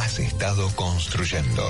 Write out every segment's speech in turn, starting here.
has estado construyendo.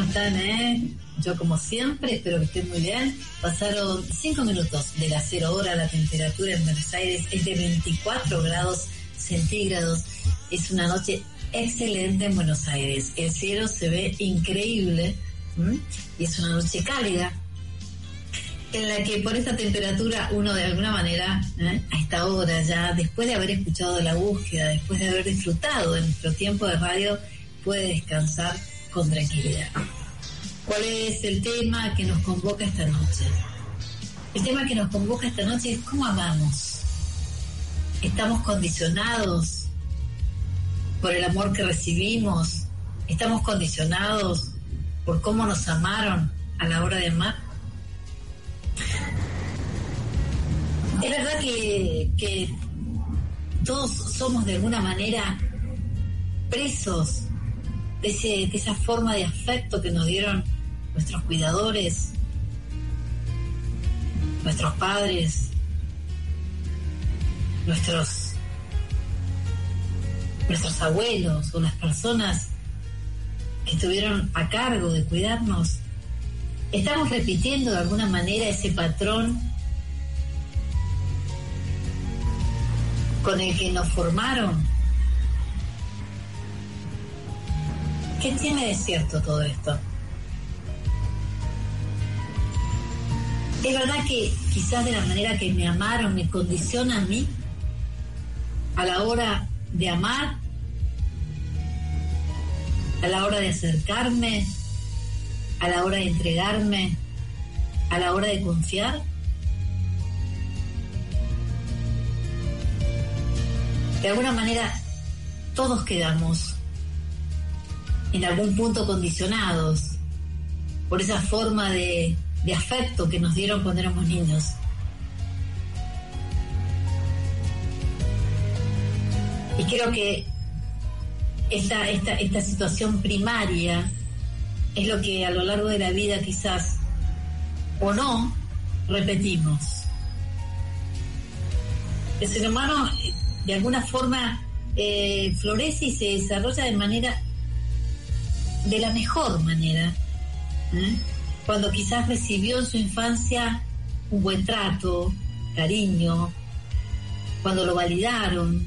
¿Cómo están? Eh? Yo como siempre, espero que estén muy bien. Pasaron 5 minutos de la cero hora, la temperatura en Buenos Aires es de 24 grados centígrados. Es una noche excelente en Buenos Aires. El cielo se ve increíble y es una noche cálida en la que por esta temperatura uno de alguna manera, ¿eh? a esta hora ya, después de haber escuchado la búsqueda, después de haber disfrutado de nuestro tiempo de radio, puede descansar con tranquilidad. ¿Cuál es el tema que nos convoca esta noche? El tema que nos convoca esta noche es cómo amamos. Estamos condicionados por el amor que recibimos. Estamos condicionados por cómo nos amaron a la hora de amar. Es verdad que, que todos somos de alguna manera presos de, esa forma de afecto que nos dieron nuestros cuidadores, nuestros padres, nuestros, nuestros abuelos o las personas que estuvieron a cargo de cuidarnos. Estamos repitiendo de alguna manera ese patrón con el que nos formaron. ¿Qué tiene de cierto todo esto? Es verdad que quizás de la manera que me amaron me condiciona a mí a la hora de amar, a la hora de acercarme, a la hora de entregarme, a la hora de confiar. De alguna manera todos quedamos en algún punto condicionados por esa forma de, afecto que nos dieron cuando éramos niños. Y creo que esta, esta, esta situación primaria es lo que a lo largo de la vida quizás o no repetimos. El ser humano de alguna forma eh, florece y se desarrolla de manera, de la mejor manera, ¿eh? cuando quizás recibió en su infancia un buen trato, cariño, cuando lo validaron,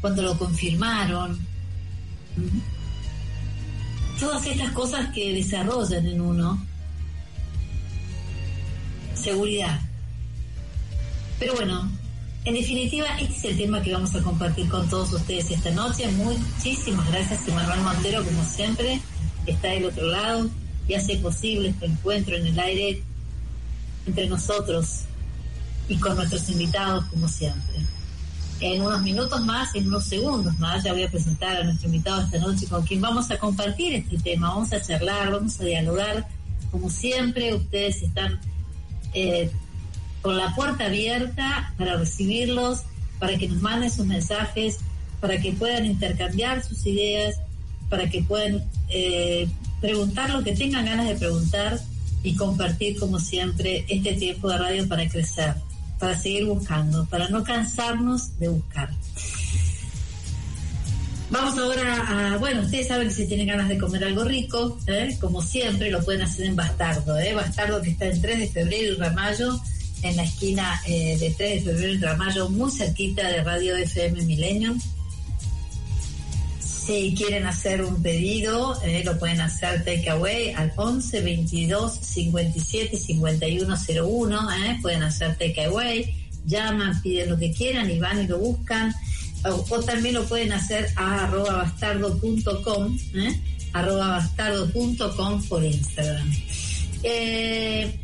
cuando lo confirmaron, Todas estas cosas que desarrollan en uno seguridad. Pero bueno, en definitiva, este es el tema que vamos a compartir con todos ustedes esta noche. Muchísimas gracias, Emanuel Montero, como siempre, está del otro lado y hace posible este encuentro en el aire entre nosotros y con nuestros invitados, como siempre. En unos minutos más, en unos segundos más, ya voy a presentar a nuestro invitado esta noche con quien vamos a compartir este tema, vamos a charlar, vamos a dialogar. Como siempre, ustedes están eh, con la puerta abierta para recibirlos, para que nos manden sus mensajes, para que puedan intercambiar sus ideas, para que puedan eh, preguntar lo que tengan ganas de preguntar y compartir, como siempre, este tiempo de radio para crecer, para seguir buscando, para no cansarnos de buscar. Vamos ahora a, bueno, ustedes saben que si tienen ganas de comer algo rico, ¿eh? como siempre, lo pueden hacer en Bastardo, ¿eh? Bastardo que está en 3 de febrero y Ramallo, en la esquina eh, de 3 de febrero y Ramallo, muy cerquita de Radio FM Millennium. Si quieren hacer un pedido, eh, lo pueden hacer takeaway al 11 22 57 51 01. Eh, pueden hacer takeaway, llaman, piden lo que quieran y van y lo buscan. O, también lo pueden hacer a arroba bastardo.com, eh, arroba bastardo.com por Instagram. Eh,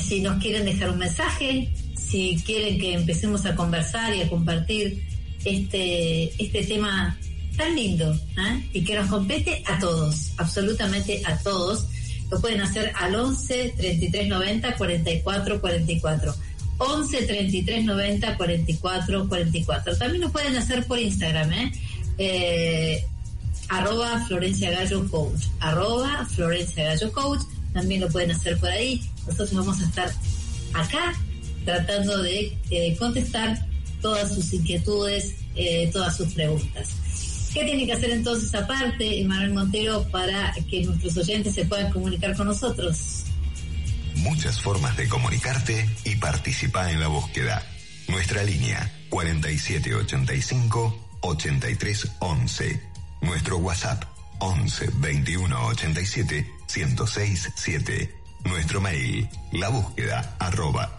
si nos quieren dejar un mensaje, si quieren que empecemos a conversar y a compartir este, este tema tan lindo ¿eh? y que nos compete a todos, absolutamente a todos. Lo pueden hacer al 11 33 90 44 44. 11 33 90 44 44. También lo pueden hacer por Instagram, ¿eh? eh arroba Florencia Gallo Coach. Arroba Florencia Gallo Coach. También lo pueden hacer por ahí. Nosotros vamos a estar acá tratando de eh, contestar todas sus inquietudes, eh, todas sus preguntas. ¿Qué tiene que hacer entonces aparte, Emanuel Montero, para que nuestros oyentes se puedan comunicar con nosotros? Muchas formas de comunicarte y participar en la búsqueda. Nuestra línea 4785-8311. Nuestro WhatsApp 11 21 87 1067 7. Nuestro mail, la búsqueda arroba.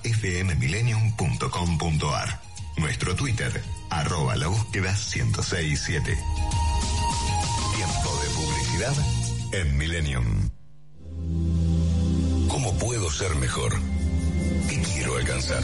Nuestro Twitter, arroba la búsqueda 1067. Tiempo de publicidad en Millennium. ¿Cómo puedo ser mejor? ¿Qué quiero alcanzar?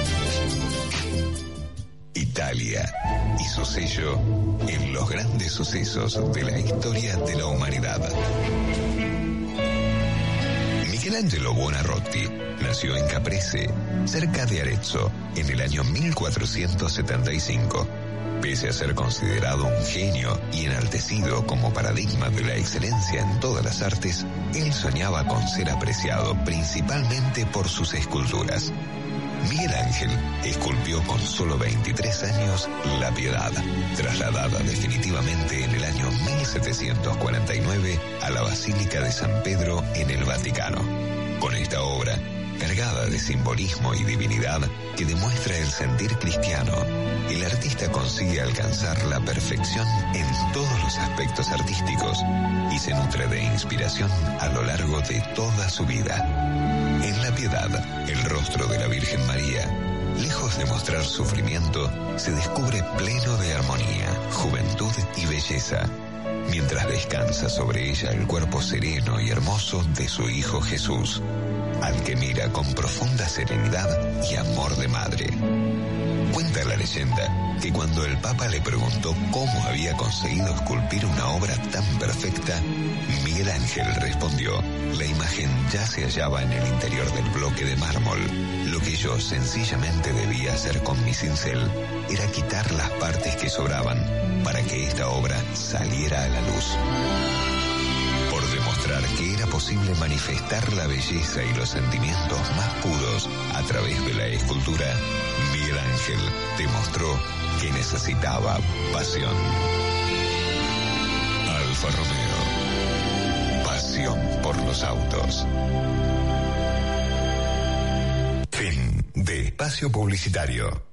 Italia y su sello en los grandes sucesos de la historia de la humanidad. Michelangelo Buonarroti nació en Caprese, cerca de Arezzo, en el año 1475. Pese a ser considerado un genio y enaltecido como paradigma de la excelencia en todas las artes, él soñaba con ser apreciado principalmente por sus esculturas. Miguel Ángel esculpió con solo 23 años La Piedad, trasladada definitivamente en el año 1749 a la Basílica de San Pedro en el Vaticano. Con esta obra, cargada de simbolismo y divinidad que demuestra el sentir cristiano, el artista consigue alcanzar la perfección en todos los aspectos artísticos y se nutre de inspiración a lo largo de toda su vida. En la piedad, de la Virgen María, lejos de mostrar sufrimiento, se descubre pleno de armonía, juventud y belleza, mientras descansa sobre ella el cuerpo sereno y hermoso de su Hijo Jesús, al que mira con profunda serenidad y amor de madre. Cuenta la leyenda que cuando el Papa le preguntó cómo había conseguido esculpir una obra tan perfecta, Miguel Ángel respondió, la imagen ya se hallaba en el interior del bloque de mármol. Lo que yo sencillamente debía hacer con mi cincel era quitar las partes que sobraban para que esta obra saliera a la luz. posible manifestar la belleza y los sentimientos más puros a través de la escultura, Miguel Ángel demostró que necesitaba pasión. Alfa Romeo. Por los autos. Fin de espacio publicitario.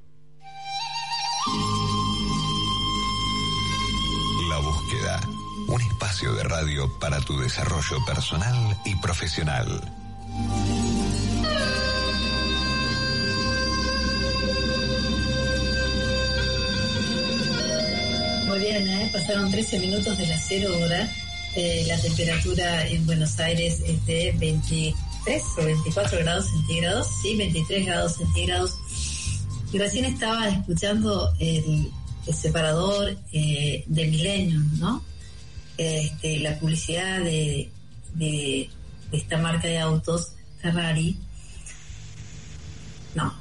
La búsqueda. Un espacio de radio para tu desarrollo personal y profesional. Muy bien, ¿eh? pasaron 13 minutos de las 0 horas. Eh, la temperatura en Buenos Aires es de 23 o 24 grados centígrados, sí, 23 grados centígrados. Y recién estaba escuchando el, separador eh, de Millennium, ¿no? Este, la publicidad de, de, de esta marca de autos, Ferrari. No,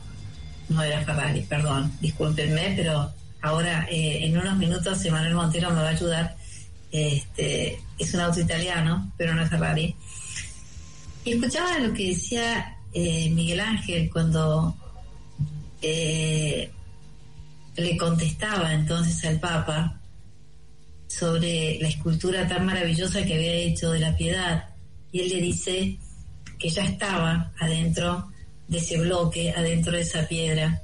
no era Ferrari, perdón, discúlpenme, pero ahora eh, en unos minutos Emanuel Montero me va a ayudar. Este, es un auto italiano, pero no es Ferrari. Y escuchaba lo que decía eh, Miguel Ángel cuando eh, le contestaba entonces al Papa sobre la escultura tan maravillosa que había hecho de la piedad. Y él le dice que ya estaba adentro de ese bloque, adentro de esa piedra.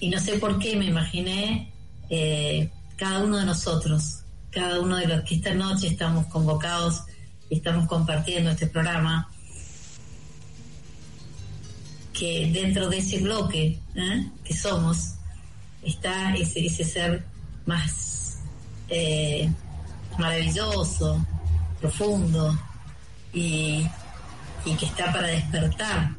Y no sé por qué me imaginé eh, cada uno de nosotros, cada uno de los que esta noche estamos convocados y estamos compartiendo este programa, que dentro de ese bloque ¿eh? que somos está ese, ser más eh, maravilloso, profundo y, que está para despertar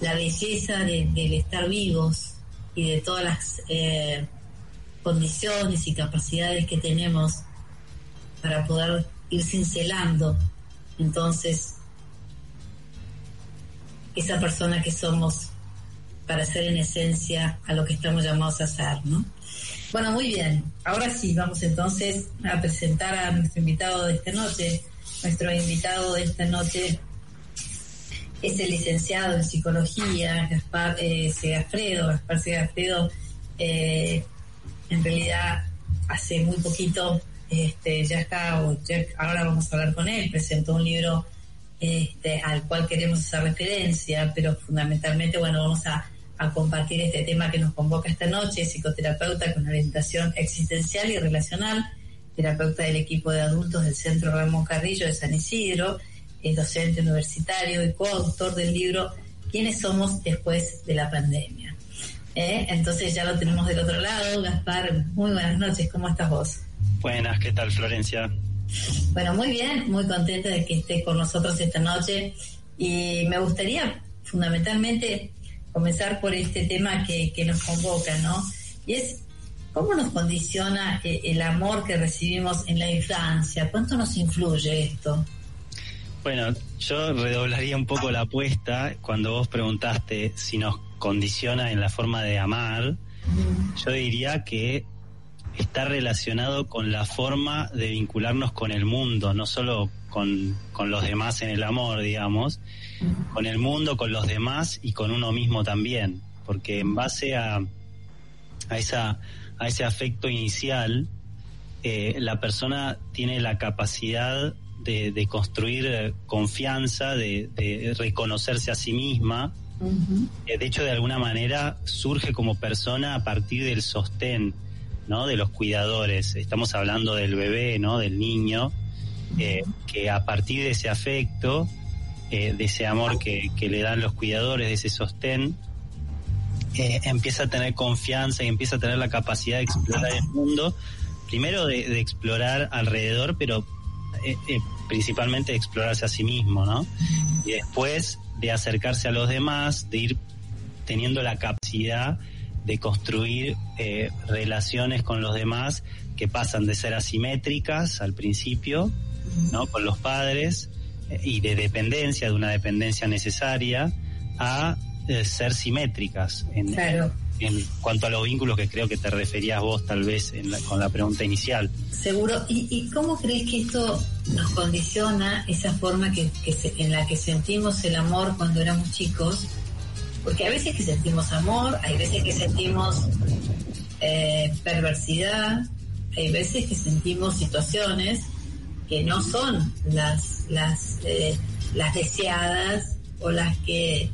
la belleza de- del estar vivos y de todas las eh, condiciones y capacidades que tenemos para poder ir cincelando entonces esa persona que somos para ser en esencia a lo que estamos llamados a ser, ¿no? Bueno, muy bien. Ahora sí, vamos entonces a presentar a nuestro invitado de esta noche. Nuestro invitado de esta noche es el licenciado en psicología, Gaspar eh, Segafredo. Gaspar Segafredo, eh, en realidad, hace muy poquito, este, ya está, ahora vamos a hablar con él, presentó un libro este, al cual queremos hacer referencia, pero fundamentalmente, bueno, vamos a, a compartir este tema que nos convoca esta noche, psicoterapeuta con orientación existencial y relacional, terapeuta del equipo de adultos del Centro Ramón Carrillo de San Isidro, es docente universitario y coautor del libro ¿Quiénes somos después de la pandemia? ¿Eh? Entonces ya lo tenemos del otro lado. Gaspar, muy buenas noches, ¿cómo estás vos? Buenas, ¿qué tal Florencia? Bueno, muy bien, muy contenta de que esté con nosotros esta noche y me gustaría fundamentalmente comenzar por este tema que, que nos convoca, ¿no? Y es cómo nos condiciona eh, el amor que recibimos en la infancia, cuánto nos influye esto. Bueno, yo redoblaría un poco la apuesta cuando vos preguntaste si nos condiciona en la forma de amar. Yo diría que está relacionado con la forma de vincularnos con el mundo, no solo con, con los demás en el amor, digamos, con el mundo, con los demás y con uno mismo también, porque en base a, a, esa, a ese afecto inicial, eh, la persona tiene la capacidad de, de construir eh, confianza, de, de reconocerse a sí misma. Eh, de hecho, de alguna manera surge como persona a partir del sostén, ¿no? De los cuidadores. Estamos hablando del bebé, ¿no? Del niño, eh, que a partir de ese afecto, eh, de ese amor que, le dan los cuidadores, de ese sostén, eh, empieza a tener confianza y empieza a tener la capacidad de explorar el mundo, primero de, explorar alrededor, pero principalmente de explorarse a sí mismo, ¿no? Y después de acercarse a los demás, de ir teniendo la capacidad de construir eh, relaciones con los demás que pasan de ser asimétricas al principio, ¿no? Con los padres eh, y de dependencia, de una dependencia necesaria, a eh, ser simétricas en, Claro. en cuanto a los vínculos que creo que te referías vos tal vez en la- con la pregunta inicial. Seguro. ¿Y, y cómo crees que esto nos condiciona esa forma que, que se- en la que sentimos el amor cuando éramos chicos? Porque hay veces que sentimos amor, hay veces que sentimos eh, perversidad, hay veces que sentimos situaciones que no son las las eh, las deseadas o las que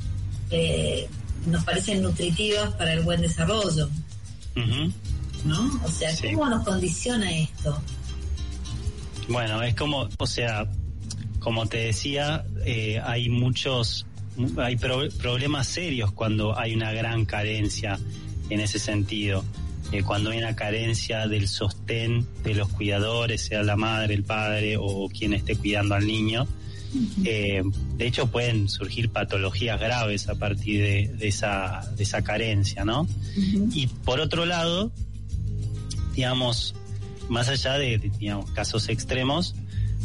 eh, nos parecen nutritivas para el buen desarrollo. ¿no? O sea, Sí. ¿cómo nos condiciona esto? Bueno, es como, o sea, como te decía, eh, hay muchos, mu- hay pro- problemas serios cuando hay una gran carencia en ese sentido. Eh, cuando hay una carencia del sostén de los cuidadores, sea la madre, el padre o quien esté cuidando al niño. Eh, de hecho, pueden surgir patologías graves a partir de, de esa, de esa carencia, ¿no? Y por otro lado, digamos, más allá de, digamos, casos extremos,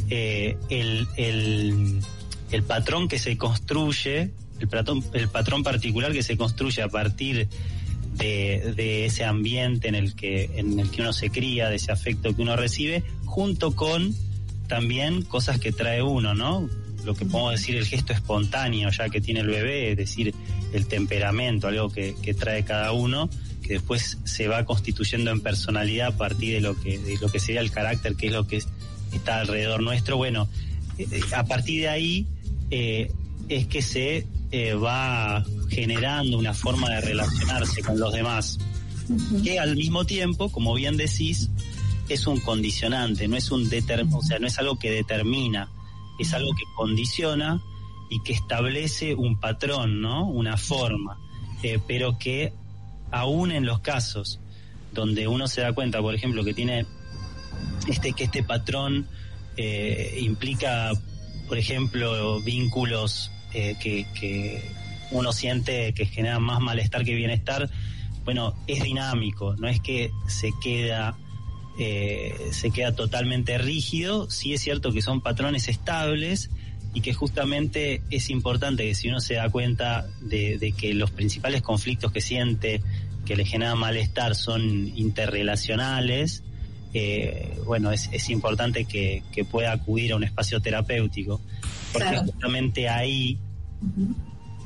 eh, el, el, el patrón que se construye, el patrón, el patrón particular que se construye a partir de, de ese ambiente en el que en el que uno se cría, de ese afecto que uno recibe, junto con también cosas que trae uno, ¿no? Lo que podemos decir el gesto espontáneo ya que tiene el bebé, es decir, el temperamento, algo que, que trae cada uno, que después se va constituyendo en personalidad a partir de lo que, de lo que sería el carácter, que es lo que es- está alrededor nuestro. Bueno, eh, a partir de ahí eh, es que se eh, va generando una forma de relacionarse con los demás, que al mismo tiempo, como bien decís, es un condicionante, no es un deter- o sea, no es algo que determina, es algo que condiciona y que establece un patrón, ¿no? Una forma, eh, pero que aún en los casos donde uno se da cuenta, por ejemplo, que tiene este que este patrón eh, implica, por ejemplo, vínculos eh, que, uno siente que generan más malestar que bienestar, bueno, es dinámico, no es que se queda eh, se queda totalmente rígido, sí es cierto que son patrones estables y que justamente es importante que si uno se da cuenta de, de que los principales conflictos que siente que le generan malestar son interrelacionales, eh, bueno, es, es importante que, que pueda acudir a un espacio terapéutico, porque Claro. justamente ahí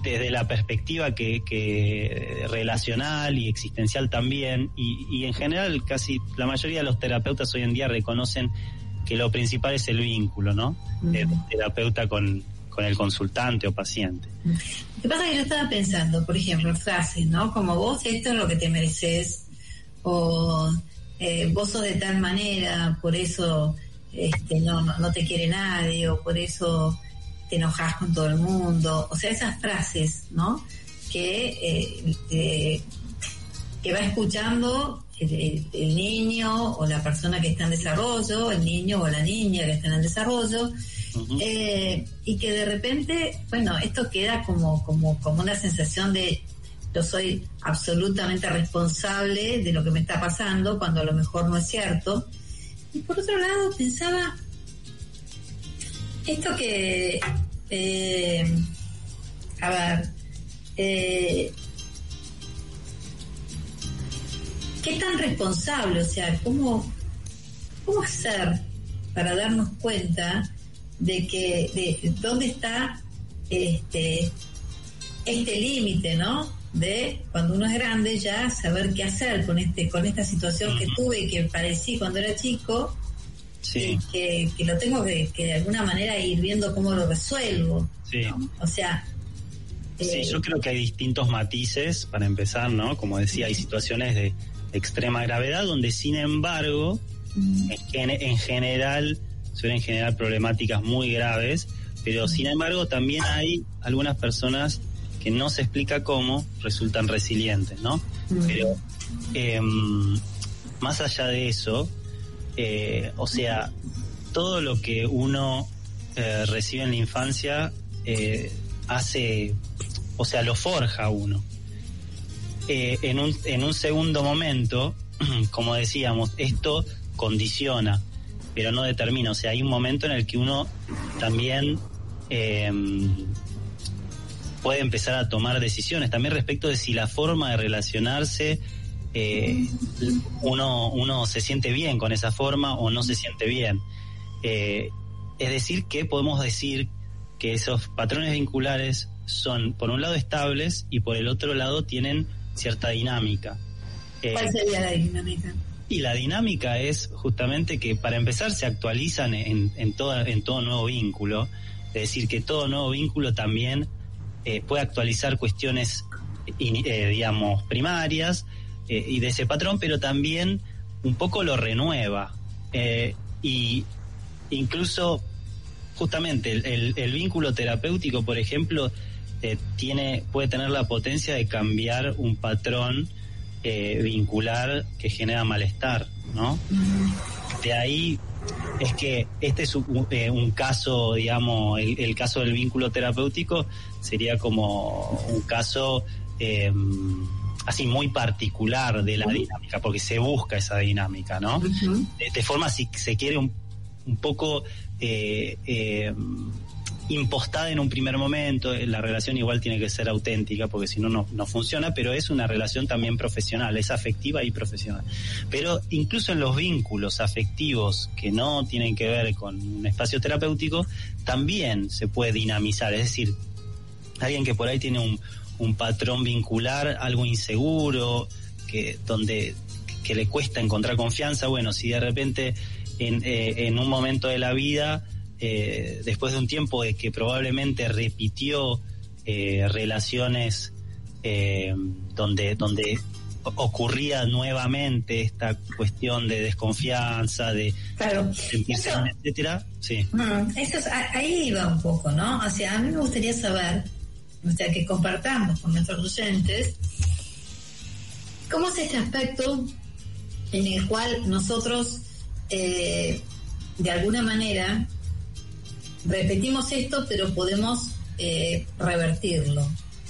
desde la perspectiva que, que relacional y existencial también, y, y en general casi la mayoría de los terapeutas hoy en día reconocen que lo principal es el vínculo, ¿no? Del terapeuta con, con el consultante o paciente. Lo que pasa es que yo estaba pensando, por ejemplo, frases, ¿no? Como vos esto es lo que te mereces, o eh, vos sos de tal manera, por eso este, no, no, no te quiere nadie, o por eso te enojas con todo el mundo. O sea, esas frases, ¿no? Que, eh, eh, que va escuchando el, niño o la persona que está en desarrollo, el niño o la niña que está en el desarrollo, eh, y que de repente, bueno, esto queda como, como, como una sensación de yo soy absolutamente responsable de lo que me está pasando, cuando a lo mejor no es cierto. Y por otro lado, pensaba, esto que, eh, a ver, eh, ¿qué tan responsable? O sea, ¿cómo, cómo hacer para darnos cuenta de que de dónde está este este límite, ¿no? De cuando uno es grande ya saber qué hacer con este con esta situación que tuve y que padecí cuando era chico Sí, y que, que lo tengo que, que de alguna manera ir viendo cómo lo resuelvo. sí. O sea, Sí, eh, yo creo que hay distintos matices para empezar, ¿no? Como decía, hay situaciones de extrema gravedad donde, sin embargo, mm, en, en general suelen generar problemáticas muy graves, pero sin embargo también hay algunas personas que no se explica cómo resultan resilientes, ¿no? mm, Pero em, más allá de eso, eh, o sea, todo lo que uno eh, recibe en la infancia eh, hace, o sea, lo forja uno. Eh, en, un, en un segundo momento, como decíamos, esto condiciona, pero no determina. O sea, hay un momento en el que uno también em, puede empezar a tomar decisiones. También respecto de si la forma de relacionarse eh, uno, uno se siente bien con esa forma o no se siente bien. Eh, es decir, que podemos decir que esos patrones vinculares son, por un lado, estables y por el otro lado tienen cierta dinámica. Eh, ¿Cuál sería la dinámica? y la dinámica es justamente que para empezar se actualizan en, en, toda- en todo nuevo vínculo, es decir, que todo nuevo vínculo también eh, puede actualizar cuestiones, eh, digamos, primarias eh, y de ese patrón, pero también un poco lo renueva. Y incluso, justamente, el, el- el vínculo terapéutico, por ejemplo, eh, tiene, puede tener la potencia de cambiar un patrón eh, vincular que genera malestar, ¿no? De ahí es que este es un, eh, un caso, digamos, el, el caso del vínculo terapéutico sería como un caso eh, así muy particular de la dinámica, porque se busca esa dinámica, ¿no? De, de forma, si se quiere, un, un poco eh, eh, impostada en un primer momento. La relación igual tiene que ser auténtica, porque si no, no no funciona, pero es una relación también profesional, es afectiva y profesional. Pero incluso en los vínculos afectivos que no tienen que ver con un espacio terapéutico, también se puede dinamizar. Es decir, alguien que por ahí tiene un, un patrón vincular, algo inseguro, que donde que le cuesta encontrar confianza, bueno, si de repente en, eh, en un momento de la vida, eh, después de un tiempo de que probablemente repitió eh, relaciones eh, donde, donde ocurría nuevamente esta cuestión de desconfianza, de Claro. sentirse, Eso- etcétera, sí. Mm, eso es- ahí iba un poco, ¿no? O sea, a mí me gustaría saber, o sea, que compartamos con nuestros oyentes, cómo es este aspecto en el cual nosotros, eh, de alguna manera, repetimos esto, pero podemos eh, revertirlo,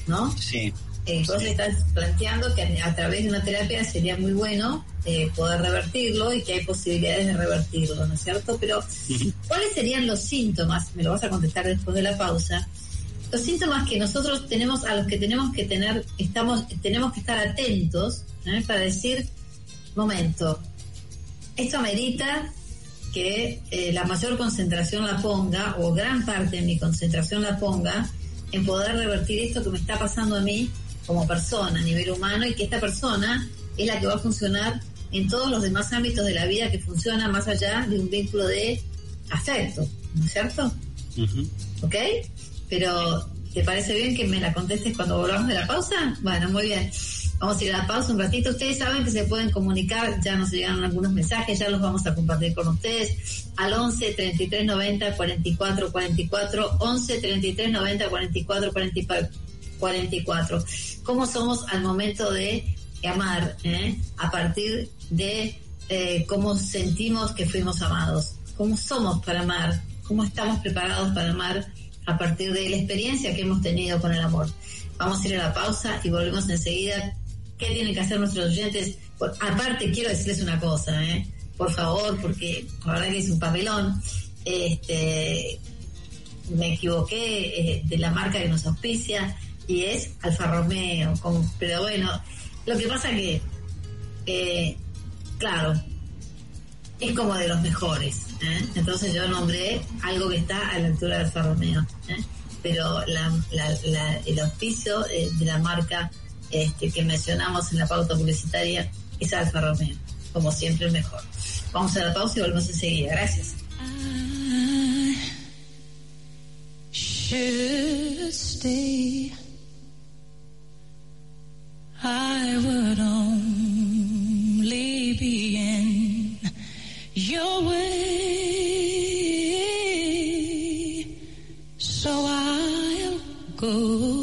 ¿no? Sí, Eh, vos Sí. estás planteando que a, través de una terapia sería muy bueno eh, poder revertirlo y que hay posibilidades de revertirlo, ¿no es cierto? Pero. ¿cuáles serían los síntomas? Me lo vas a contestar después de la pausa. Los síntomas que nosotros tenemos, a los que tenemos que tener, estamos, tenemos que estar atentos ¿eh? para decir, momento, esto amerita que eh, la mayor concentración la ponga, o gran parte de mi concentración la ponga, en poder revertir esto que me está pasando a mí como persona a nivel humano y que esta persona es la que va a funcionar en todos los demás ámbitos de la vida que funciona más allá de un vínculo de afecto, ¿no es cierto? ¿Ok? Pero, ¿te parece bien que me la contestes cuando volvamos de la pausa? Bueno, muy bien. Vamos a ir a la pausa un ratito. Ustedes saben que se pueden comunicar, ya nos llegaron algunos mensajes, ya los vamos a compartir con ustedes al 11 33 90 44 44, 11 33 90 44 44. 44. ¿Cómo somos al momento de amar? eh? A partir de eh, cómo sentimos que fuimos amados. ¿Cómo somos para amar? ¿Cómo estamos preparados para amar a partir de la experiencia que hemos tenido con el amor? Vamos a ir a la pausa y volvemos enseguida. ¿Qué tienen que hacer nuestros oyentes? Aparte, quiero decirles una cosa, ¿eh? por favor, porque la verdad que es un papelón. Este, me equivoqué eh, de la marca que nos auspicia y es Alfa Romeo. pero bueno, lo que pasa que, eh, claro, es como de los mejores. Entonces yo nombré algo que está a la altura de Alfa Romeo. Pero el auspicio de la marca este, que mencionamos en la pauta publicitaria es Alfa Romeo. Como siempre, el mejor. Vamos a la pausa y volvemos enseguida. Gracias. So I'll go.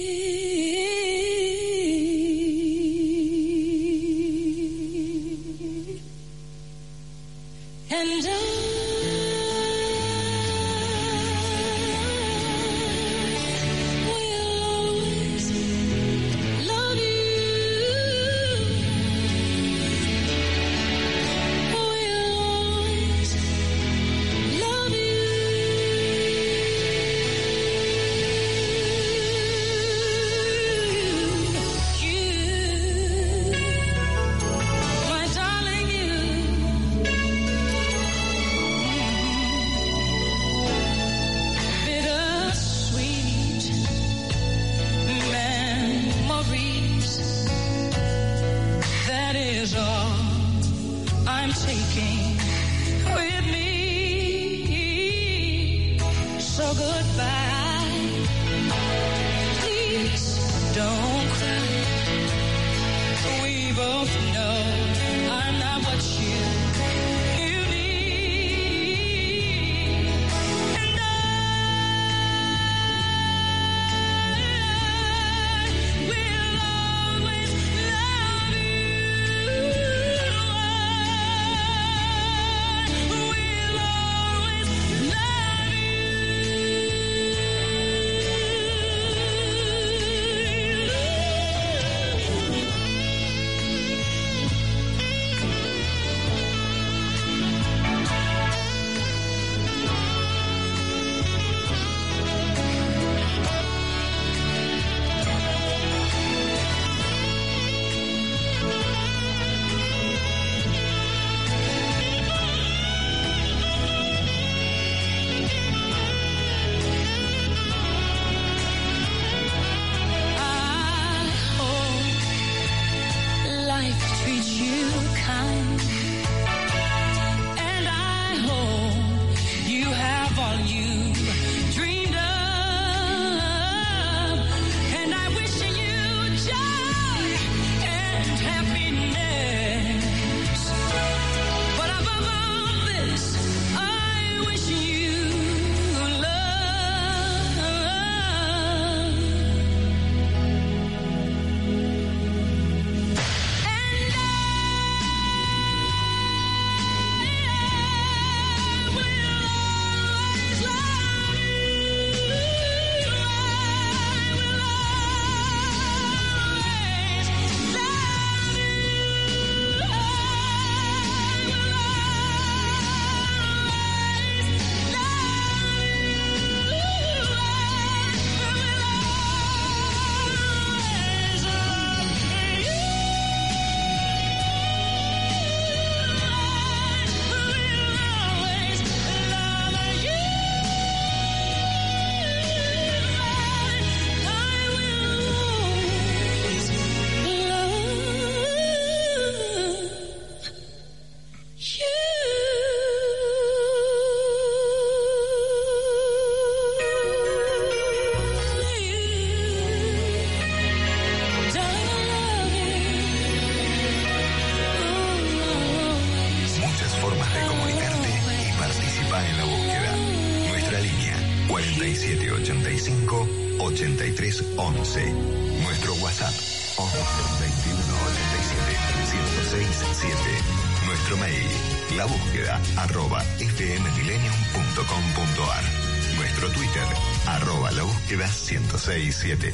Arroba la búsqueda 1067.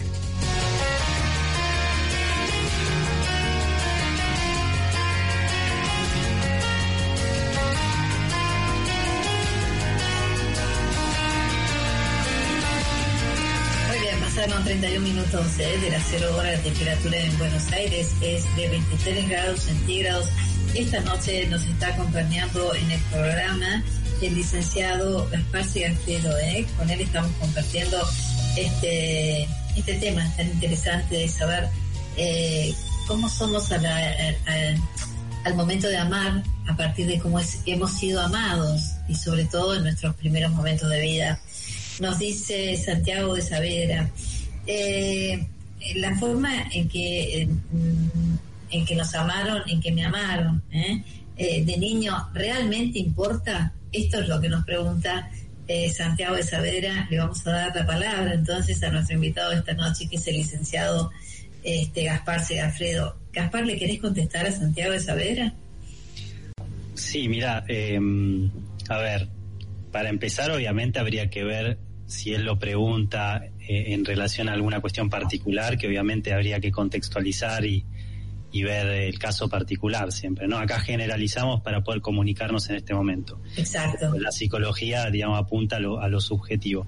Muy bien, pasaron 31 minutos eh, de las 0 horas. La temperatura en Buenos Aires es de 23 grados centígrados. Esta noche nos está acompañando en el programa el licenciado Gaspar Cigarfero. ¿eh? Con él estamos compartiendo este, este tema tan interesante de saber eh, cómo somos al momento de amar a partir de cómo es- hemos sido amados y sobre todo en nuestros primeros momentos de vida. Nos dice Santiago de Saavedra, eh, la forma en que, en que nos amaron, en que me amaron, de niño, ¿realmente importa? Esto es lo que nos pregunta eh, Santiago de Saavedra. Le vamos a dar la palabra entonces a nuestro invitado esta noche, que es el licenciado este, Gaspar Segafredo. Gaspar, ¿le querés contestar a Santiago de Saavedra? Sí, mira, eh, a ver, para empezar obviamente habría que ver si él lo pregunta eh, en relación a alguna cuestión particular, que obviamente habría que contextualizar y, y ver el caso particular siempre, ¿no? Acá generalizamos para poder comunicarnos en este momento. Exacto. La psicología, digamos, apunta a lo, a lo subjetivo.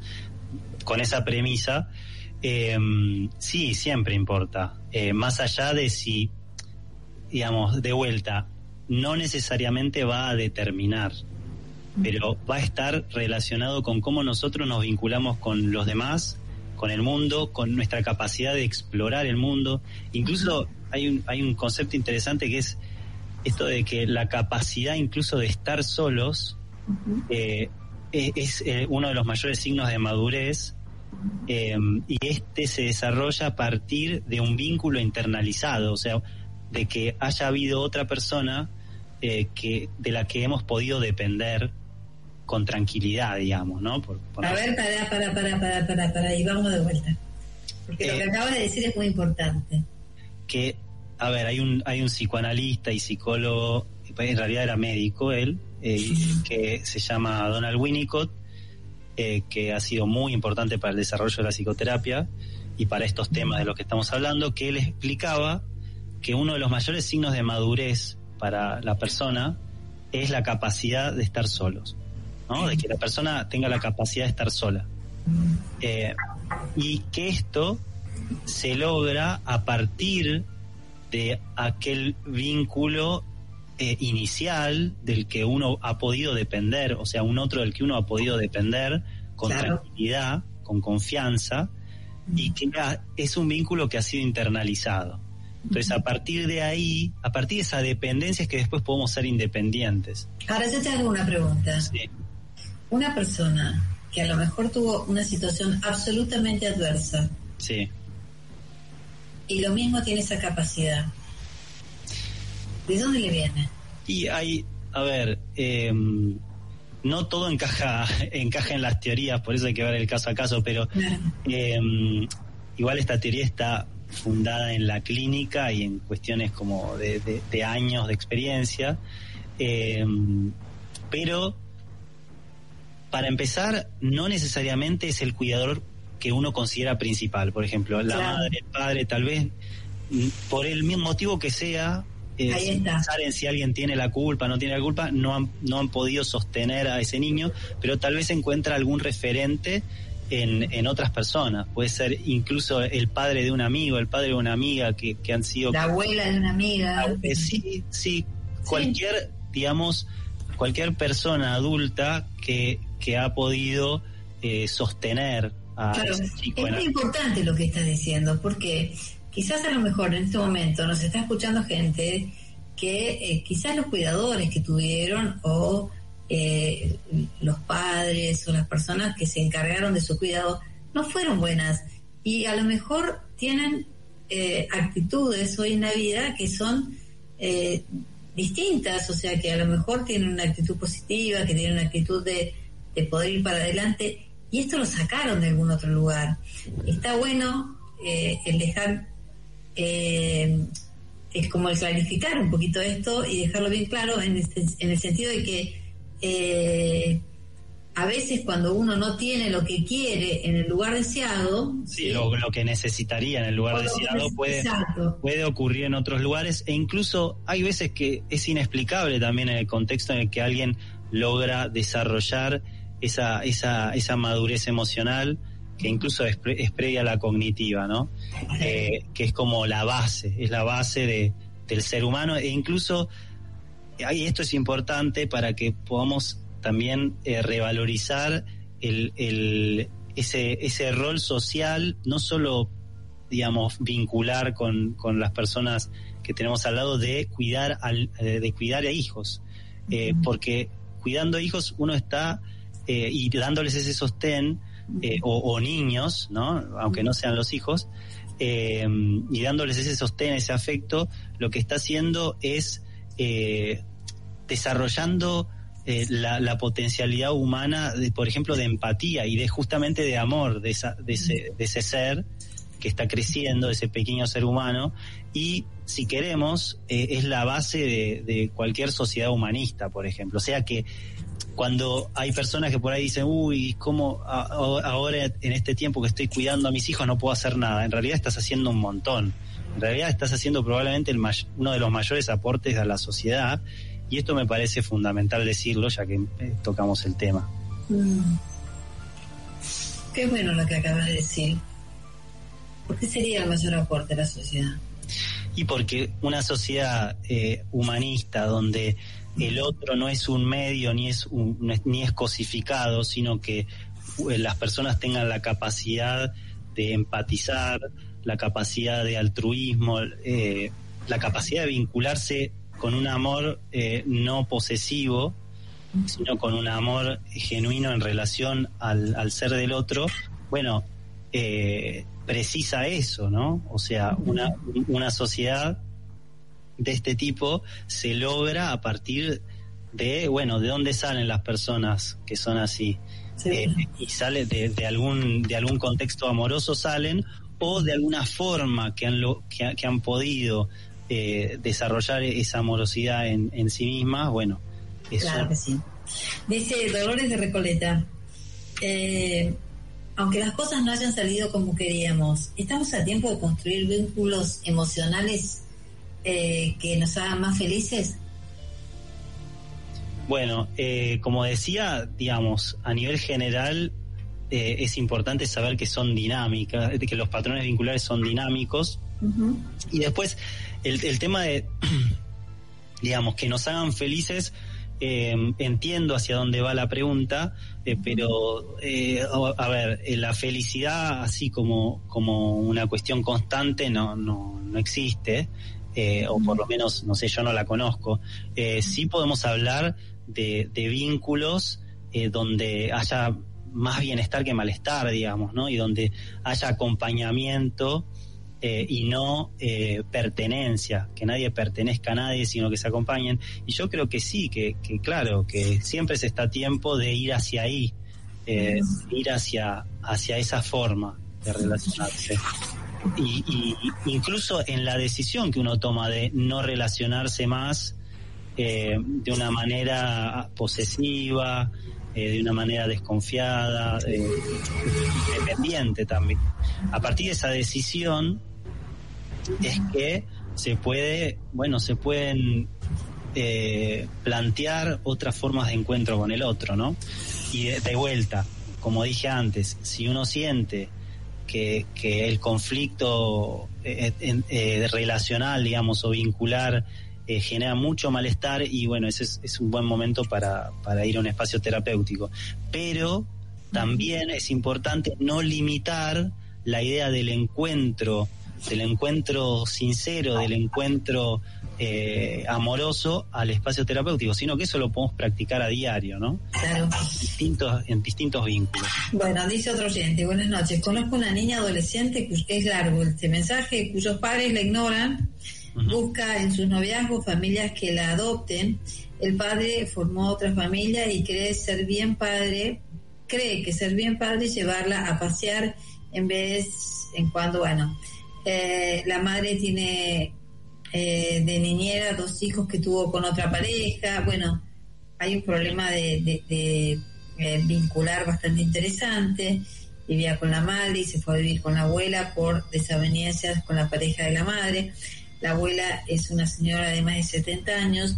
Con esa premisa, eh, sí, siempre importa. Eh, más allá de si, digamos, de vuelta, no necesariamente va a determinar, pero va a estar relacionado con cómo nosotros nos vinculamos con los demás, con el mundo, con nuestra capacidad de explorar el mundo. Incluso hay un, hay un concepto interesante que es esto de que la capacidad incluso de estar solos eh, eh, es eh, uno de los mayores signos de madurez eh, y este se desarrolla a partir de un vínculo internalizado, o sea, de que haya habido otra persona eh, que de la que hemos podido depender con tranquilidad, digamos, ¿no? Por- por- A ver, para, para, para, para, para, para, y vamos de vuelta. Porque lo que acabas de decir es muy importante. Que, a ver, hay un, hay un psicoanalista y psicólogo, en realidad era médico él, eh, que se llama Donald Winnicott, eh, que ha sido muy importante para el desarrollo de la psicoterapia y para estos temas de los que estamos hablando, que él explicaba que uno de los mayores signos de madurez para la persona es la capacidad de estar solos, ¿no? De que la persona tenga la capacidad de estar sola. Eh, y que esto se logra a partir de aquel vínculo eh, inicial del que uno ha podido depender, o sea, un otro del que uno ha podido depender con Claro. tranquilidad, con confianza, y que es un vínculo que ha sido internalizado. Entonces, a partir de ahí, a partir de esa dependencia es que después podemos ser independientes. Ahora yo te hago una pregunta. Sí. Una persona que a lo mejor tuvo una situación absolutamente adversa Sí. Y lo mismo tiene esa capacidad, ¿de dónde le viene? Y hay, a ver, eh, no todo encaja, encaja en las teorías, por eso hay que ver el caso a caso, pero Claro. eh, igual esta teoría está fundada en la clínica y en cuestiones como de, de- de años de experiencia. Eh, pero para empezar, no necesariamente es el cuidador que uno considera principal. Por ejemplo, la Claro. madre, el padre, tal vez mm, por el mismo motivo que sea, eh, sin pensar en si alguien tiene la culpa, no tiene la culpa, no han, no han podido sostener a ese niño, pero tal vez encuentra algún referente en, en otras personas. Puede ser incluso el padre de un amigo, el padre de una amiga que, que han sido La abuela de una amiga. eh, sí, sí, cualquier, digamos, cualquier persona adulta que, que ha podido eh, sostener a Claro, ese es chico muy importante lo que estás diciendo, porque quizás a lo mejor en este momento nos está escuchando gente que eh, quizás los cuidadores que tuvieron o eh, los padres o las personas que se encargaron de su cuidado no fueron buenas. Y a lo mejor tienen eh, actitudes hoy en la vida que son eh, distintas, o sea que a lo mejor tienen una actitud positiva, que tienen una actitud de, de poder ir para adelante y esto lo sacaron de algún otro lugar. Está bueno eh, el dejar, eh, es como el clarificar un poquito esto y dejarlo bien claro en el, sen- en el sentido de que eh, a veces cuando uno no tiene lo que quiere en el lugar deseado, Sí, lo, lo que necesitaría en el lugar deseado puede, puede ocurrir en otros lugares e incluso hay veces que es inexplicable también en el contexto en el que alguien logra desarrollar esa, esa, esa madurez emocional que incluso es, pre- es previa a la cognitiva, ¿no? Eh, que es como la base, es la base de, del ser humano. E incluso, y esto es importante para que podamos también eh, revalorizar el, el- ese, ese rol social, no solo, digamos, vincular con, con las personas que tenemos al lado de cuidar, al, de cuidar a hijos, Eh, porque cuidando hijos uno está eh, y dándoles ese sostén, eh, o, o niños, ¿no? aunque no sean los hijos, eh, y dándoles ese sostén, ese afecto, lo que está haciendo es eh, desarrollando la, la potencialidad humana, de, por ejemplo, de empatía y de justamente de amor de, esa, de, ese, de ese ser que está creciendo, ese pequeño ser humano, y si queremos, eh, es la base de, de cualquier sociedad humanista, por ejemplo. O sea que cuando hay personas que por ahí dicen, uy, ¿cómo ahora en este tiempo que estoy cuidando a mis hijos no puedo hacer nada? En realidad estás haciendo un montón. En realidad estás haciendo probablemente el uno de los mayores aportes a la sociedad y esto me parece fundamental decirlo ya que eh, tocamos el tema. Mm. Qué bueno lo que acabas de decir. ¿Por qué sería el mayor aporte a la sociedad? Y porque una sociedad eh, humanista donde el otro no es un medio ni es, un- ni es cosificado, sino que eh, las personas tengan la capacidad de empatizar, la capacidad de altruismo, eh, la capacidad de vincularse con un amor eh, no posesivo, sino con un amor genuino en relación al, al ser del otro, bueno, eh, precisa eso, ¿no? O sea, una, una sociedad de este tipo se logra a partir de, bueno, de dónde salen las personas que son así. Sí. Eh, y sale de, de algún de algún contexto amoroso salen o de alguna forma que han lo, que, que han podido eh, desarrollar esa amorosidad en, en sí mismas bueno eso Claro que sí. Dice Dolores de Recoleta, eh, aunque las cosas no hayan salido como queríamos, ¿estamos a tiempo de construir vínculos emocionales eh, que nos hagan más felices? bueno eh, como decía digamos a nivel general eh, es importante saber que son dinámicas que los patrones vinculares son dinámicos. Y después, el, el tema de, digamos, que nos hagan felices, eh, entiendo hacia dónde va la pregunta, eh, pero, eh, a, a ver, eh, la felicidad así como, como una cuestión constante no, no, no existe, eh, o por lo menos, no sé, yo no la conozco. Eh, sí podemos hablar de, de vínculos eh, donde haya más bienestar que malestar, digamos, ¿no? Y donde haya acompañamiento eh, y no eh, pertenencia, que nadie pertenezca a nadie, sino que se acompañen. Y yo creo que sí, que, que claro, que siempre se está a tiempo de ir hacia ahí, eh, ir hacia, hacia esa forma de relacionarse. Y, y incluso en la decisión que uno toma de no relacionarse más eh, de una manera posesiva, eh, de una manera desconfiada, eh, dependiente también. A partir de esa decisión es que se puede, bueno, se pueden eh, plantear otras formas de encuentro con el otro, ¿no? Y de, de vuelta, como dije antes, si uno siente que, que el conflicto eh, eh, relacional, digamos, o vincular eh, genera mucho malestar y bueno, ese es, es un buen momento para, para ir a un espacio terapéutico. Pero también es importante no limitar la idea del encuentro, del encuentro sincero, del encuentro eh, amoroso al espacio terapéutico, sino que eso lo podemos practicar a diario, ¿no? Claro. Distintos, en distintos vínculos. Bueno, dice otro oyente, buenas noches. Conozco una niña adolescente cuyo es largo este mensaje, cuyos padres la ignoran, busca en sus noviazgos familias que la adopten. El padre formó otra familia y cree ser bien padre, cree que ser bien padre es llevarla a pasear en vez en cuando, bueno, eh, la madre tiene eh, de niñera dos hijos que tuvo con otra pareja, bueno, hay un problema de, de- de, eh, vincular bastante interesante. Vivía con la madre y se fue a vivir con la abuela por desavenencias con la pareja de la madre. La abuela es una señora de más de 70 años.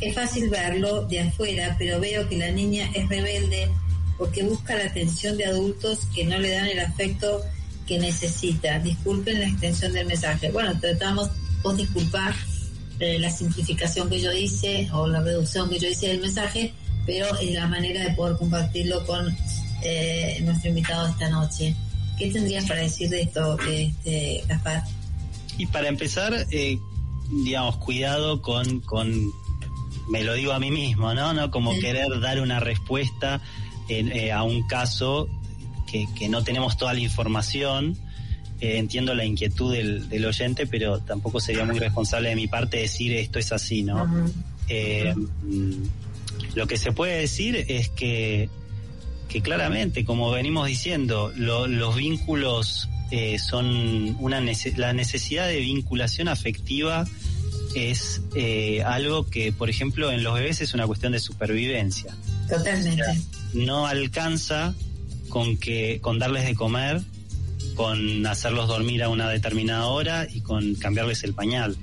Es fácil verlo de afuera, pero veo que la niña es rebelde porque busca la atención de adultos que no le dan el afecto que necesita. Disculpen la extensión del mensaje. Bueno, tratamos, vos disculpar eh, la simplificación que yo hice o la reducción que yo hice del mensaje, pero es la manera de poder compartirlo con eh, nuestro invitado esta noche. ¿Qué tendrías para decir de esto, este, Gaspar? Y para empezar, eh, digamos, cuidado con, con, me lo digo a mí mismo, ¿no? ¿No? Como Sí. querer dar una respuesta en, eh, a un caso que, que no tenemos toda la información. Eh, entiendo la inquietud del, del oyente, pero tampoco sería muy responsable de mi parte decir esto es así, ¿no? Eh, mm, lo que se puede decir es que, que claramente, como venimos diciendo, lo- los vínculos eh, son una nece- la necesidad de vinculación afectiva es eh, algo que, por ejemplo, en los bebés es una cuestión de supervivencia. Totalmente. No alcanza con que con darles de comer, con hacerlos dormir a una determinada hora y con cambiarles el pañal.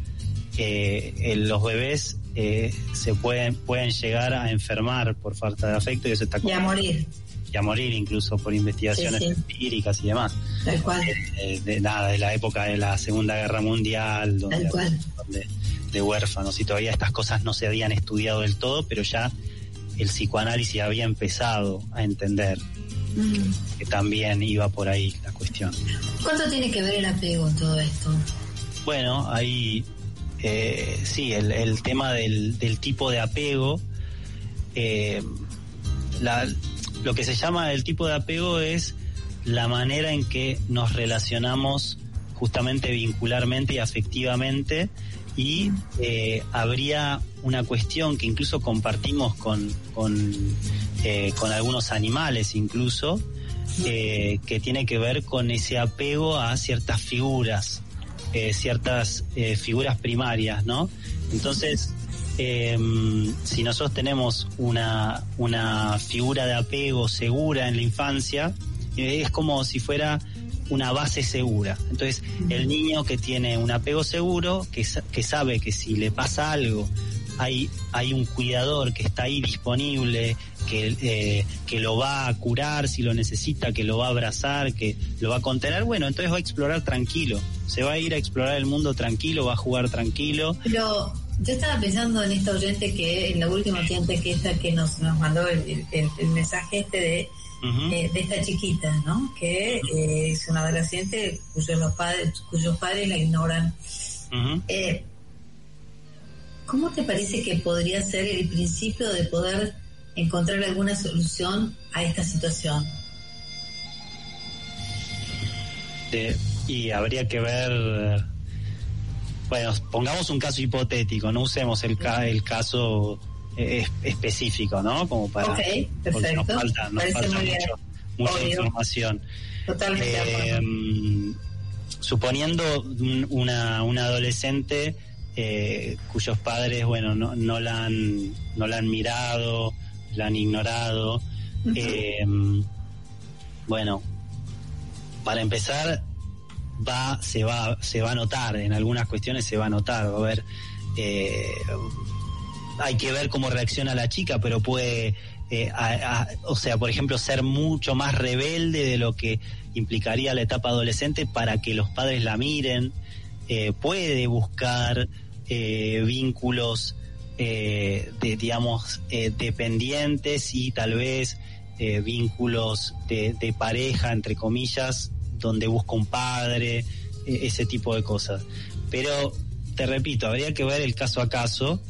Eh, eh, los bebés eh, se pueden pueden llegar a enfermar por falta de afecto y eso está Y a morir, y a morir incluso por investigaciones Sí, sí. empíricas y demás tal cual. eh, de nada de la época de la Segunda Guerra Mundial donde Tal cual. de huérfanos y todavía estas cosas no se habían estudiado del todo pero ya el psicoanálisis había empezado a entender Mm. que también iba por ahí la cuestión ¿Cuánto tiene que ver el apego en todo esto? Bueno, ahí eh, sí, el, el tema del, del tipo de apego eh, la- lo que se llama el tipo de apego es la manera en que nos relacionamos justamente vincularmente y afectivamente y eh, habría una cuestión que incluso compartimos con, con, eh, con algunos animales incluso, eh, que tiene que ver con ese apego a ciertas figuras, eh, ciertas eh, figuras primarias, ¿no? Entonces, eh, si nosotros tenemos una, una figura de apego segura en la infancia, eh, es como si fuera una base segura. Entonces, el niño que tiene un apego seguro, que, que sabe que si le pasa algo, hay, hay un cuidador que está ahí disponible, que, eh, que lo va a curar si lo necesita, que lo va a abrazar, que lo va a contener, bueno, entonces va a explorar tranquilo. Se va a ir a explorar el mundo tranquilo, va a jugar tranquilo. Pero yo estaba pensando en esta oyente que en la última oyente que esta que nos, nos mandó el, el- el mensaje este de, eh, de esta chiquita, ¿no? Que eh, es una adolescente cuyos los padres, cuyos padres la ignoran. Eh, ¿Cómo te parece que podría ser el principio de poder encontrar alguna solución a esta situación? de- y habría que ver bueno pongamos un caso hipotético no usemos el ca- el caso eh, es- específico no como para Ok, porque nos falta, nos falta mucho- mucha Obvio. información Totalmente Eh, acuerdo. suponiendo un- una, una adolescente eh, cuyos padres bueno no, no la han no la han mirado la han ignorado. Eh, bueno para empezar va se va se va a notar en algunas cuestiones se va a notar va a haber eh, hay que ver cómo reacciona la chica pero puede eh, a- a- o sea por ejemplo ser mucho más rebelde de lo que implicaría la etapa adolescente para que los padres la miren eh, puede buscar eh, vínculos eh, de digamos eh, dependientes y tal vez eh, vínculos de, de pareja entre comillas donde busca un padre eh, ese tipo de cosas pero te repito habría que ver el caso a caso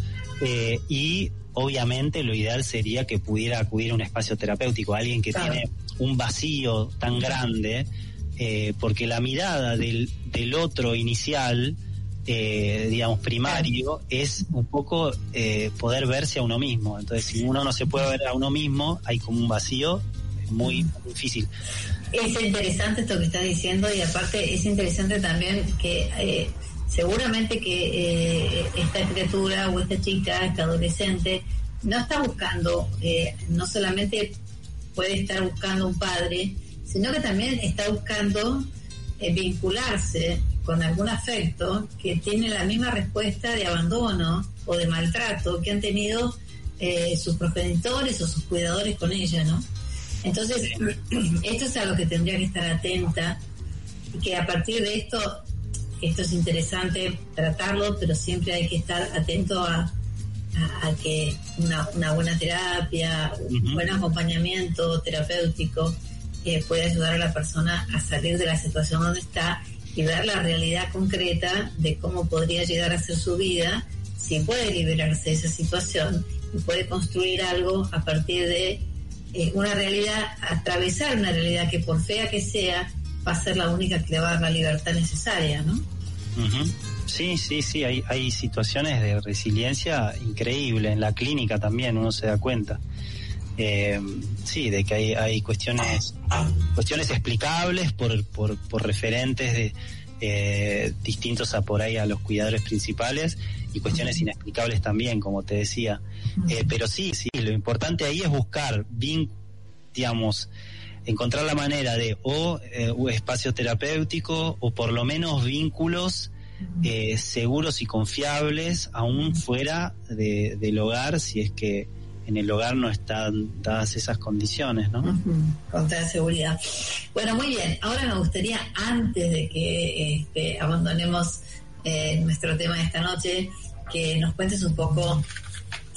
eh, y obviamente lo ideal sería que pudiera acudir a un espacio terapéutico alguien que Claro. tiene un vacío tan grande eh, porque la mirada del, del otro inicial eh, digamos primario es un poco eh, poder verse a uno mismo. Entonces si uno no se puede ver a uno mismo hay como un vacío muy difícil. Es interesante esto que estás diciendo y aparte es interesante también que eh, seguramente que eh, esta criatura o esta chica, esta adolescente, no está buscando, eh, no solamente puede estar buscando un padre, sino que también está buscando vincularse con algún afecto que tiene la misma respuesta de abandono o de maltrato que han tenido eh, sus progenitores o sus cuidadores con ella, ¿no? Entonces, esto es a lo que tendría que estar atenta y que a partir de esto, esto es interesante tratarlo, pero siempre hay que estar atento a, a- a que una, una buena terapia, un buen acompañamiento terapéutico eh, puede ayudar a la persona a salir de la situación donde está y ver la realidad concreta de cómo podría llegar a ser su vida si puede liberarse de esa situación y puede construir algo a partir de eh, una realidad, atravesar una realidad que por fea que sea, va a ser la única que le va a dar la libertad necesaria, ¿no? Sí, sí, sí, hay, hay situaciones de resiliencia increíble en la clínica también, uno se da cuenta. Eh, sí, de que hay, hay cuestiones cuestiones explicables por, por, por referentes de, eh, distintos a por ahí a los cuidadores principales y cuestiones inexplicables también, como te decía. Eh, pero sí, sí, lo importante ahí es buscar, vin- digamos, encontrar la manera de o eh, un espacio terapéutico o por lo menos vínculos eh, seguros y confiables aún fuera de- del hogar si es que en el hogar no están dadas esas condiciones, ¿no? Con toda seguridad. Bueno, muy bien. Ahora me gustaría, antes de que este, abandonemos eh, nuestro tema de esta noche, que nos cuentes un poco